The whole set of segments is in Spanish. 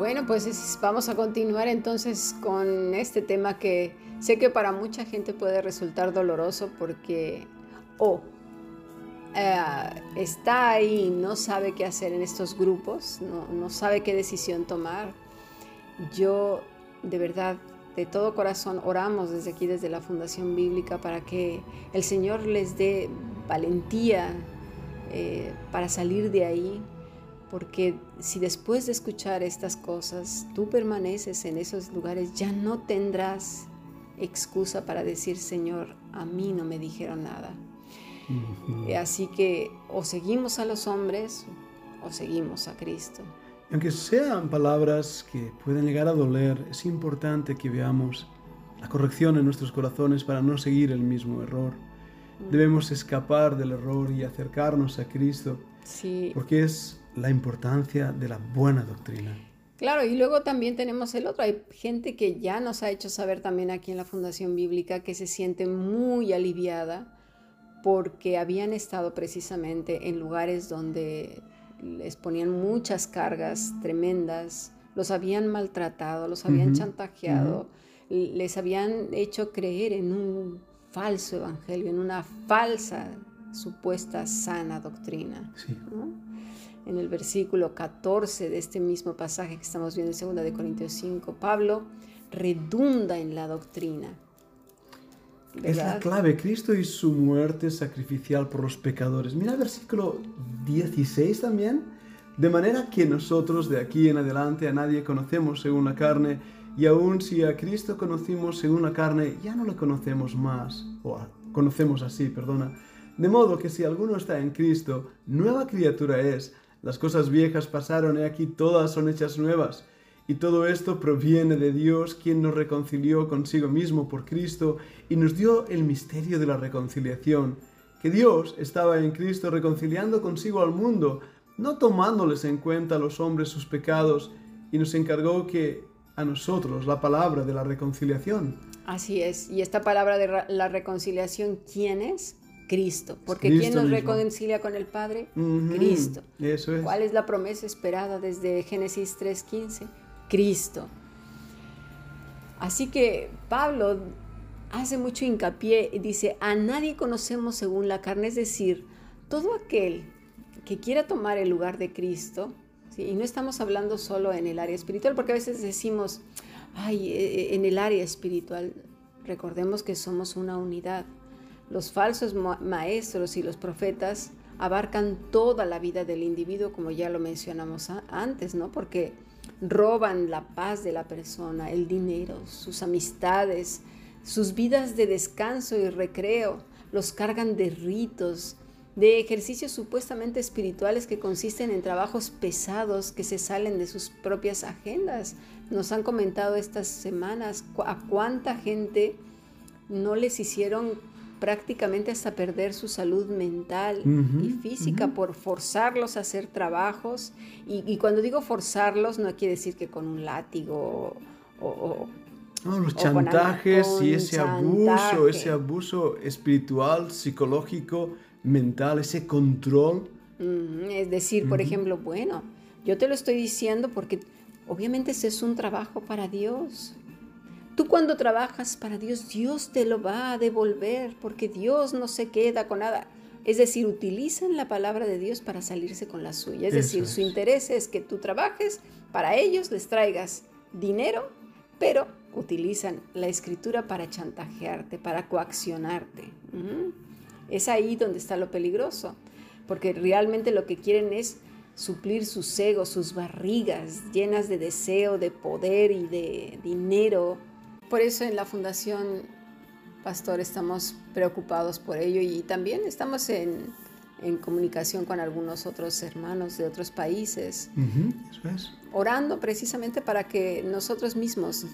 Bueno, pues vamos a continuar entonces con este tema que sé que para mucha gente puede resultar doloroso porque o eh, está ahí no sabe qué hacer en estos grupos, no, no sabe qué decisión tomar. Yo de verdad de todo corazón oramos desde aquí, desde la Fundación Bíblica, para que el Señor les dé valentía eh, para salir de ahí, porque si después de escuchar estas cosas tú permaneces en esos lugares, ya no tendrás excusa para decir, Señor, a mí no me dijeron nada. Así que o seguimos a los hombres o seguimos a Cristo. Aunque sean palabras que pueden llegar a doler, es importante que veamos la corrección en nuestros corazones para no seguir el mismo error. Mm. Debemos escapar del error y acercarnos a Cristo, sí. porque es la importancia de la buena doctrina. Claro, y luego también tenemos el otro. Hay gente que ya nos ha hecho saber también aquí en la Fundación Bíblica que se siente muy aliviada porque habían estado precisamente en lugares donde les ponían muchas cargas tremendas, los habían maltratado, los habían chantajeado, les habían hecho creer en un falso evangelio, en una falsa supuesta sana doctrina. En el versículo 14 de este mismo pasaje que estamos viendo en 2 de Corintios 5, Pablo redunda en la doctrina. Es la clave, Cristo y su muerte sacrificial por los pecadores. Mira el versículo 16 también. De manera que nosotros de aquí en adelante a nadie conocemos según la carne, y aun si a Cristo conocimos según la carne, ya no le conocemos más, o conocemos así, perdona. De modo que si alguno está en Cristo, nueva criatura es. Las cosas viejas pasaron y aquí todas son hechas nuevas. Y todo esto proviene de Dios, quien nos reconcilió consigo mismo por Cristo y nos dio el misterio de la reconciliación, que Dios estaba en Cristo reconciliando consigo al mundo, no tomándoles en cuenta a los hombres sus pecados, y nos encargó que a nosotros la palabra de la reconciliación. Así es, y esta palabra de la reconciliación, ¿quién es? Cristo, porque ¿quién nos reconcilia con el Padre? Cristo. Eso es. ¿Cuál es la promesa esperada desde Génesis 3.15? Cristo. Así que Pablo hace mucho hincapié y dice, a nadie conocemos según la carne, es decir, todo aquel que quiera tomar el lugar de Cristo, y no estamos hablando solo en el área espiritual, porque a veces decimos, ay, e, e, en el área espiritual, recordemos que somos una unidad. Los falsos maestros y los profetas abarcan toda la vida del individuo, como ya lo mencionamos antes, ¿no? Porque roban la paz de la persona, el dinero, sus amistades, sus vidas de descanso y recreo, los cargan de ritos, de ejercicios supuestamente espirituales que consisten en trabajos pesados que se salen de sus propias agendas. Nos han comentado estas semanas a cuánta gente no les hicieron prácticamente hasta perder su salud mental y física por forzarlos a hacer trabajos. Y, cuando digo forzarlos, no quiere decir que con un látigo o... los chantajes y ese abuso, ese abuso espiritual, psicológico, mental, ese control. es decir, por ejemplo, bueno, yo te lo estoy diciendo porque obviamente ese es un trabajo para Dios. Tú cuando trabajas para Dios, Dios te lo va a devolver porque Dios no se queda con nada. Es decir, utilizan la palabra de Dios para salirse con la suya. Es decir, su interés es que tú trabajes para ellos, les traigas dinero, pero utilizan la escritura para chantajearte, para coaccionarte. Es ahí donde está lo peligroso, porque realmente lo que quieren es suplir sus egos, sus barrigas llenas de deseo, de poder y de dinero por eso en la Fundación Pastor estamos preocupados por ello y también estamos en, comunicación con algunos otros hermanos de otros países, orando precisamente para que nosotros mismos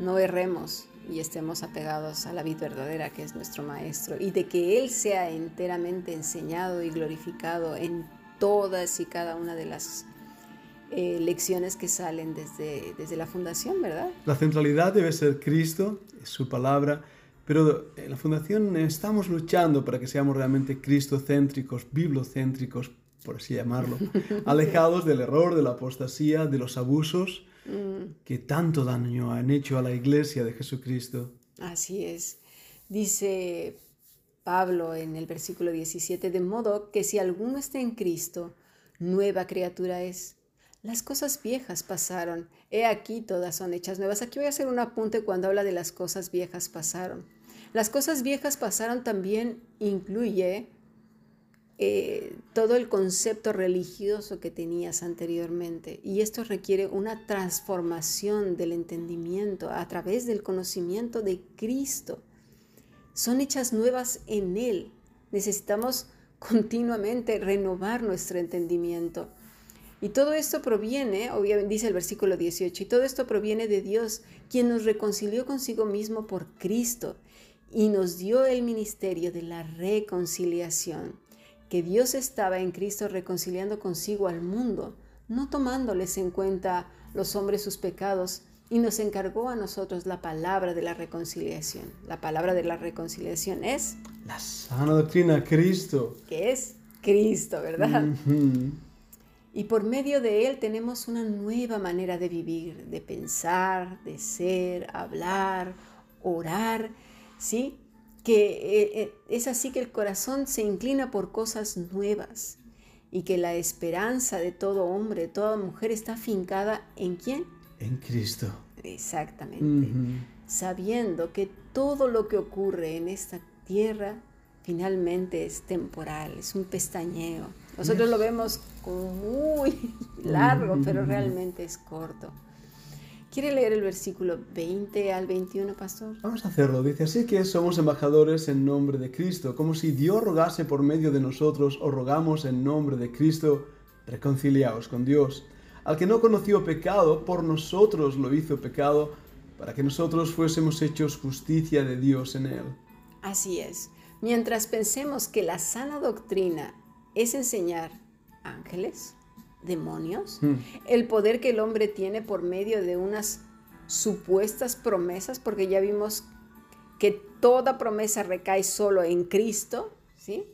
no erremos y estemos apegados a la vida verdadera que es nuestro Maestro y de que Él sea enteramente enseñado y glorificado en todas y cada una de las eh, lecciones que salen desde, desde la fundación, ¿verdad? La centralidad debe ser Cristo, su palabra, pero en la fundación estamos luchando para que seamos realmente cristocéntricos, bibliocéntricos, por así llamarlo, alejados del error, de la apostasía, de los abusos, mm. que tanto daño han hecho a la iglesia de Jesucristo. Así es. Dice Pablo en el versículo 17, de modo que si alguno está en Cristo, nueva criatura es. Las cosas viejas pasaron, he aquí todas son hechas nuevas. Aquí voy a hacer un apunte cuando habla de las cosas viejas pasaron. Las cosas viejas pasaron también incluye eh, todo el concepto religioso que tenías anteriormente. Y esto requiere una transformación del entendimiento a través del conocimiento de Cristo. Son hechas nuevas en Él. Necesitamos continuamente renovar nuestro entendimiento. Y todo esto proviene, obviamente dice el versículo 18, y todo esto proviene de Dios, quien nos reconcilió consigo mismo por Cristo y nos dio el ministerio de la reconciliación, que Dios estaba en Cristo reconciliando consigo al mundo, no tomándoles en cuenta los hombres sus pecados, y nos encargó a nosotros la palabra de la reconciliación. La palabra de la reconciliación es... La sana doctrina, Cristo. Que es Cristo, ¿verdad? Y por medio de Él tenemos una nueva manera de vivir, de pensar, de ser, hablar, orar, ¿sí? Que eh, eh, es así que el corazón se inclina por cosas nuevas y que la esperanza de todo hombre, toda mujer está fincada en quién? En Cristo. Exactamente. Sabiendo que todo lo que ocurre en esta tierra finalmente es temporal, es un pestañeo nosotros lo vemos como muy largo, pero realmente es corto. ¿Quiere leer el versículo 20 al 21, pastor? Vamos a hacerlo. Dice, así que somos embajadores en nombre de Cristo, como si Dios rogase por medio de nosotros, o rogamos en nombre de Cristo, reconciliaos con Dios. Al que no conoció pecado, por nosotros lo hizo pecado, para que nosotros fuésemos hechos justicia de Dios en él. Así es. Mientras pensemos que la sana doctrina es enseñar ángeles, demonios, hmm. el poder que el hombre tiene por medio de unas supuestas promesas, porque ya vimos que toda promesa recae solo en Cristo, ¿sí?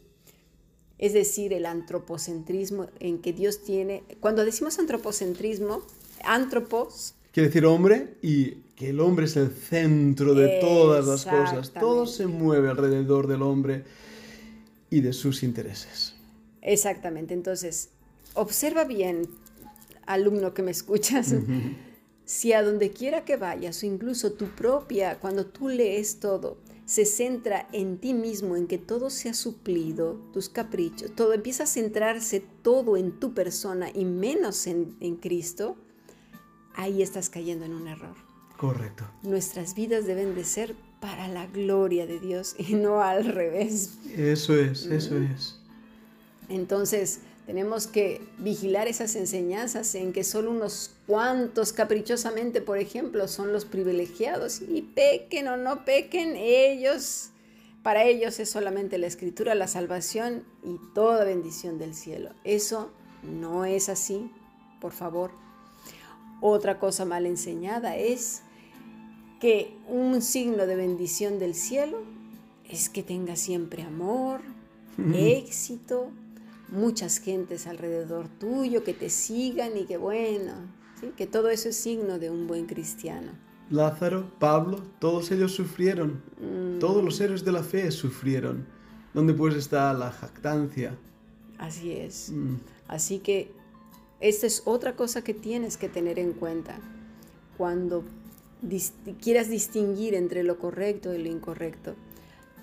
Es decir, el antropocentrismo en que Dios tiene, cuando decimos antropocentrismo, antropos... Quiere decir hombre y que el hombre es el centro de todas las cosas. Todo se mueve alrededor del hombre y de sus intereses. Exactamente, entonces, observa bien, alumno que me escuchas, si a donde quiera que vayas o incluso tu propia, cuando tú lees todo, se centra en ti mismo, en que todo sea suplido, tus caprichos, todo empieza a centrarse todo en tu persona y menos en, en Cristo, ahí estás cayendo en un error. Correcto. Nuestras vidas deben de ser para la gloria de Dios y no al revés. Eso es, eso es. Entonces, tenemos que vigilar esas enseñanzas en que solo unos cuantos caprichosamente, por ejemplo, son los privilegiados y pequen o no pequen, ellos, para ellos es solamente la escritura, la salvación y toda bendición del cielo. Eso no es así, por favor. Otra cosa mal enseñada es que un signo de bendición del cielo es que tenga siempre amor, éxito, muchas gentes alrededor tuyo que te sigan y que bueno, que todo eso es signo de un buen cristiano. Lázaro, Pablo, todos ellos sufrieron, mm. todos los héroes de la fe sufrieron. ¿Dónde pues está la jactancia? Así es. Mm. Así que esta es otra cosa que tienes que tener en cuenta cuando quieras distinguir entre lo correcto y lo incorrecto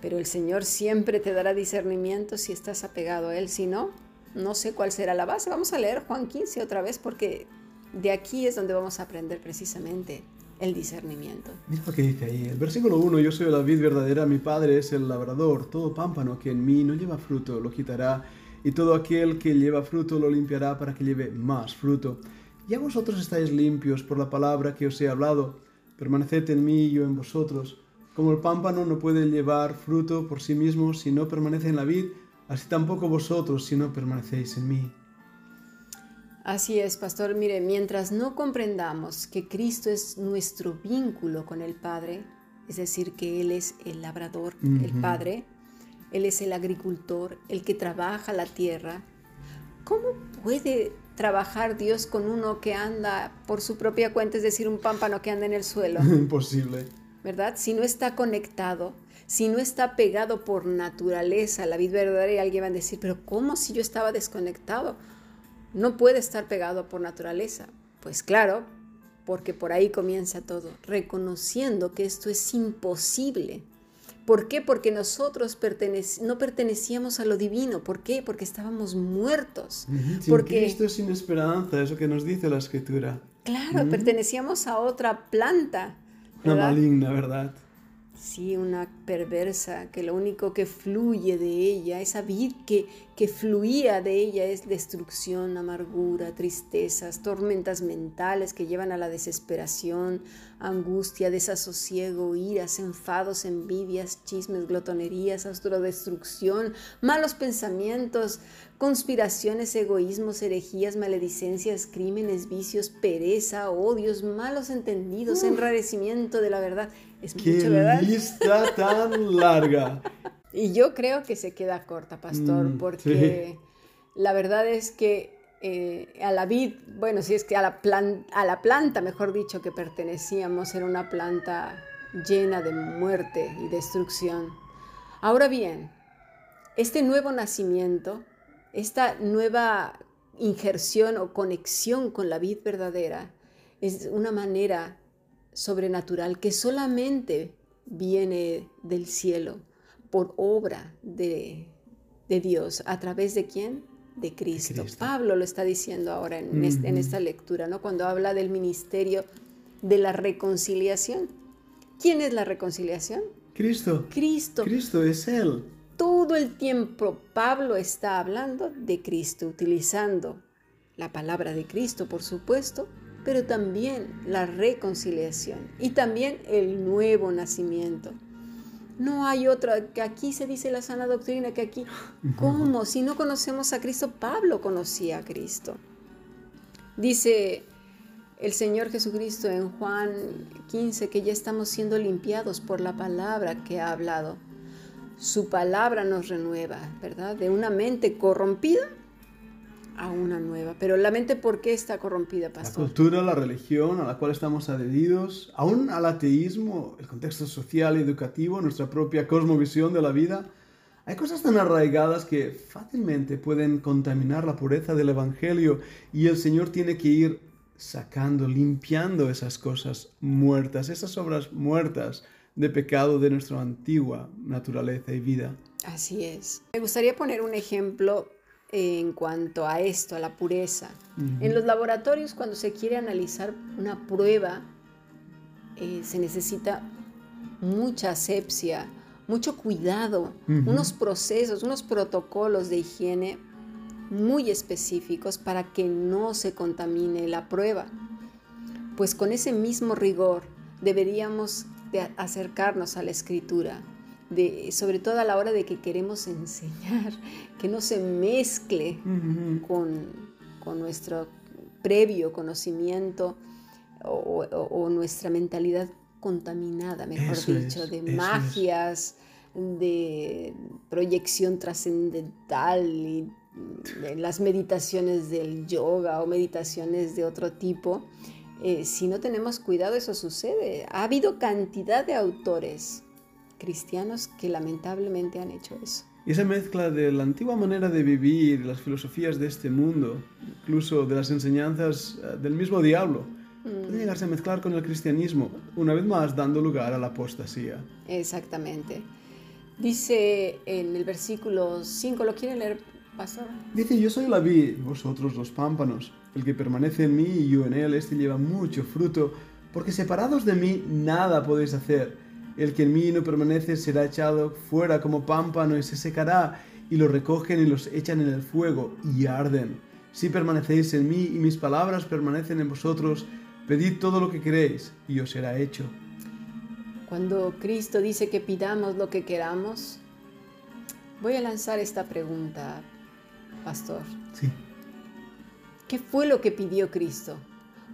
pero el Señor siempre te dará discernimiento si estás apegado a Él. Si no, no sé cuál será la base. Vamos a leer Juan 15 otra vez porque de aquí es donde vamos a aprender precisamente el discernimiento. Mira lo que dice ahí. El versículo 1, yo soy la vid verdadera, mi padre es el labrador. Todo pámpano que en mí no lleva fruto lo quitará y todo aquel que lleva fruto lo limpiará para que lleve más fruto. Ya vosotros estáis limpios por la palabra que os he hablado. Permaneced en mí y yo en vosotros. Como el pámpano no puede llevar fruto por sí mismo si no permanece en la vid, así tampoco vosotros si no permanecéis en mí. Así es, pastor. Mire, mientras no comprendamos que Cristo es nuestro vínculo con el Padre, es decir, que Él es el labrador, el Padre, Él es el agricultor, el que trabaja la tierra, ¿cómo puede trabajar Dios con uno que anda por su propia cuenta, es decir, un pámpano que anda en el suelo? Imposible. ¿Verdad? Si no está conectado, si no está pegado por naturaleza a la vida verdadera, y alguien va a decir, pero ¿cómo si yo estaba desconectado? No puede estar pegado por naturaleza. Pues claro, porque por ahí comienza todo, reconociendo que esto es imposible. ¿Por qué? Porque nosotros no pertenecíamos a lo divino. ¿Por qué? Porque estábamos muertos. Sin porque Cristo sin esperanza, eso que nos dice la escritura. Claro, pertenecíamos a otra planta. Una maligna, ¿verdad? Sí, una perversa, que lo único que fluye de ella, esa vid que, que fluía de ella es destrucción, amargura, tristezas, tormentas mentales que llevan a la desesperación, angustia, desasosiego, iras, enfados, envidias, chismes, glotonerías, autodestrucción, malos pensamientos, conspiraciones, egoísmos, herejías, maledicencias, crímenes, vicios, pereza, odios, malos entendidos, enrarecimiento de la verdad. Es ¡Qué mucho, ¿verdad? lista tan larga! y yo creo que se queda corta, pastor, mm, porque la verdad es que eh, a la vid, bueno, si es que a la, a la planta, mejor dicho, que pertenecíamos, era una planta llena de muerte y destrucción. Ahora bien, este nuevo nacimiento, esta nueva injerción o conexión con la vid verdadera, es una manera sobrenatural que solamente viene del cielo por obra de, de Dios. ¿A través de quién? de Cristo. Pablo lo está diciendo ahora en, en, esta lectura, ¿no? Cuando habla del ministerio de la reconciliación. ¿Quién es la reconciliación? Cristo. Cristo. Cristo es Él. Todo el tiempo Pablo está hablando de Cristo, utilizando la palabra de Cristo, por supuesto, pero también la reconciliación y también el nuevo nacimiento. No hay otra, que aquí se dice la sana doctrina, que aquí, ¿cómo? Si no conocemos a Cristo, Pablo conocía a Cristo. Dice el Señor Jesucristo en Juan 15 que ya estamos siendo limpiados por la palabra que ha hablado. Su palabra nos renueva, ¿verdad? De una mente corrompida Pero la mente, ¿por qué está corrompida, pastor? La cultura, la religión a la cual estamos adheridos, aún al ateísmo, el contexto social y educativo, nuestra propia cosmovisión de la vida. Hay cosas tan arraigadas que fácilmente pueden contaminar la pureza del Evangelio y el Señor tiene que ir sacando, limpiando esas cosas muertas, esas obras muertas de pecado de nuestra antigua naturaleza y vida. Así es. Me gustaría poner un ejemplo en cuanto a esto, a la pureza. En los laboratorios, cuando se quiere analizar una prueba, eh, se necesita mucha asepsia, mucho cuidado, unos procesos, unos protocolos de higiene muy específicos para que no se contamine la prueba. Pues con ese mismo rigor deberíamos de acercarnos a la escritura, sobre todo a la hora de que queremos enseñar, que no se mezcle con, nuestro previo conocimiento o, nuestra mentalidad contaminada, mejor dicho, de magias, de proyección trascendental y de las meditaciones del yoga o meditaciones de otro tipo. Eh, si no tenemos cuidado, eso sucede. Ha habido cantidad de autores cristianos que lamentablemente han hecho eso. Y esa mezcla de la antigua manera de vivir, las filosofías de este mundo, incluso de las enseñanzas eh, del mismo diablo, puede mm. llegarse a mezclar con el cristianismo, una vez más dando lugar a la apostasía. Exactamente. Dice en el versículo 5, ¿lo quiere leer, pastor? Dice, yo soy la vid, vosotros los pámpanos. El que permanece en mí y yo en él, este lleva mucho fruto, porque separados de mí nada podéis hacer. El que en mí no permanece será echado fuera como pámpano y se secará, y lo recogen y los echan en el fuego y arden. Si permanecéis en mí y mis palabras permanecen en vosotros, pedid todo lo que queréis y os será hecho. Cuando Cristo dice que pidamos lo que queramos, voy a lanzar esta pregunta, pastor. Sí. ¿Qué fue lo que pidió Cristo?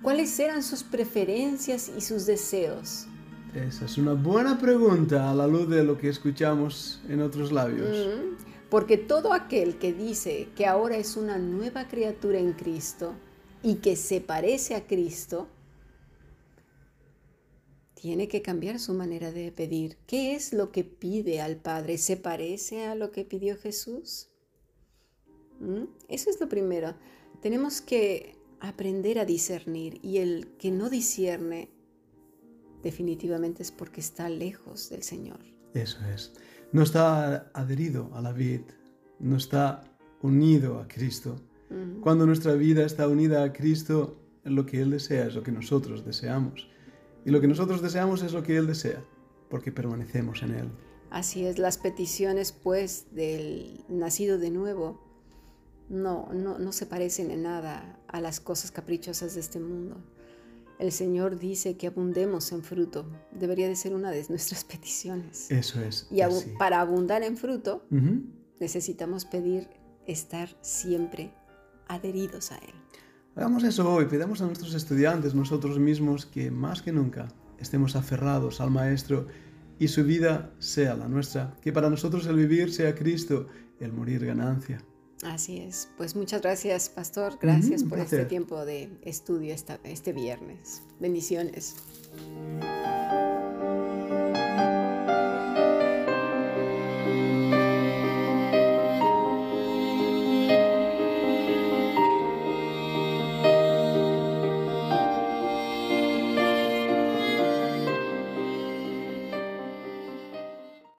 ¿Cuáles eran sus preferencias y sus deseos? Esa es una buena pregunta a la luz de lo que escuchamos en otros labios. Mm. Porque todo aquel que dice que ahora es una nueva criatura en Cristo y que se parece a Cristo, tiene que cambiar su manera de pedir. ¿Qué es lo que pide al Padre? ¿Se parece a lo que pidió Jesús? ¿Mm? Eso es lo primero. Tenemos que aprender a discernir y el que no discierne definitivamente es porque está lejos del Señor. Eso es. No está adherido a la vid, no está unido a Cristo. Cuando nuestra vida está unida a Cristo, lo que Él desea es lo que nosotros deseamos. Y lo que nosotros deseamos es lo que Él desea, porque permanecemos en Él. Así es, las peticiones pues del nacido de nuevo no, no, no se parecen en nada a las cosas caprichosas de este mundo. El Señor dice que abundemos en fruto. Debería de ser una de nuestras peticiones. Eso es. Y para abundar en fruto, necesitamos pedir estar siempre adheridos a Él. Hagamos eso hoy, pidamos a nuestros estudiantes, nosotros mismos, que más que nunca estemos aferrados al Maestro y su vida sea la nuestra, que para nosotros el vivir sea Cristo, el morir ganancia. Así es. Pues muchas gracias, Pastor. Gracias por este tiempo de estudio esta, este viernes. Bendiciones.